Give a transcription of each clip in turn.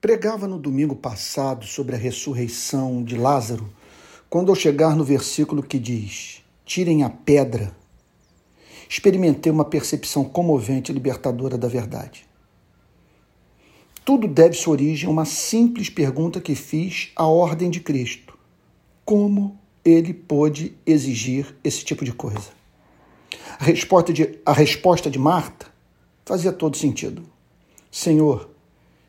Pregava no domingo passado sobre a ressurreição de Lázaro, quando ao chegar no versículo que diz: Tirem a pedra, experimentei uma percepção comovente e libertadora da verdade. Tudo deve sua origem a uma simples pergunta que fiz à ordem de Cristo: Como ele pôde exigir esse tipo de coisa? A resposta de, a resposta de Marta fazia todo sentido. Senhor,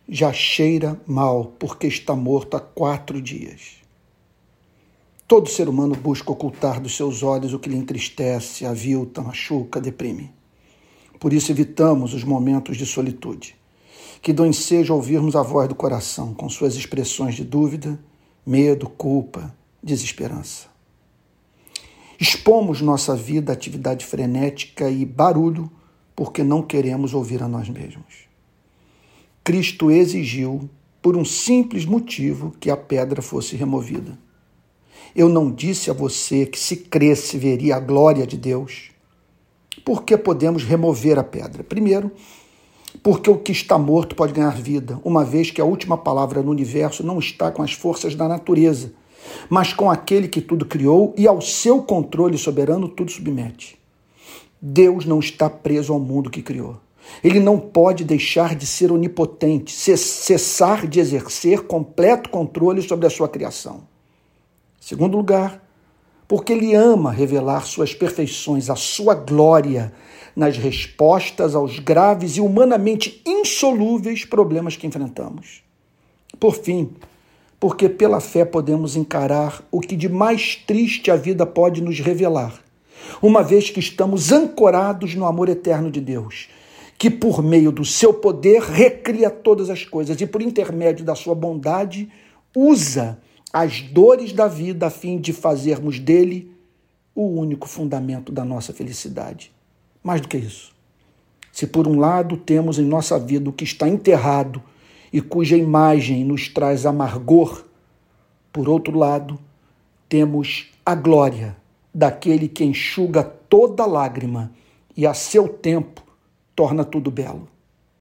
já cheira mal porque está morto há quatro dias. Todo ser humano busca ocultar dos seus olhos o que lhe entristece, avilta, machuca, deprime. Por isso evitamos os momentos de solitude. Que dão ensejo ouvirmos a voz do coração, com suas expressões de dúvida, medo, culpa, desesperança. Expomos nossa vida à atividade frenética e barulho porque não queremos ouvir a nós mesmos. Cristo exigiu, por um simples motivo, que a pedra fosse removida. Eu não disse a você que se cresce veria a glória de Deus. Por que podemos remover a pedra? Primeiro, porque o que está morto pode ganhar vida, uma vez que a última palavra no universo não está com as forças da natureza, mas com aquele que tudo criou e ao seu controle soberano tudo submete. Deus não está preso ao mundo que criou. Ele não pode deixar de ser onipotente, cessar de exercer completo controle sobre a sua criação. Segundo lugar, porque ele ama revelar suas perfeições, a sua glória nas respostas aos graves e humanamente insolúveis problemas que enfrentamos. Por fim, porque pela fé podemos encarar o que de mais triste a vida pode nos revelar, uma vez que estamos ancorados no amor eterno de Deus que por meio do seu poder recria todas as coisas e por intermédio da sua bondade usa as dores da vida a fim de fazermos dele o único fundamento da nossa felicidade. Mais do que isso. Se por um lado temos em nossa vida o que está enterrado e cuja imagem nos traz amargor, por outro lado, temos a glória daquele que enxuga toda lágrima e a seu tempo torna tudo belo.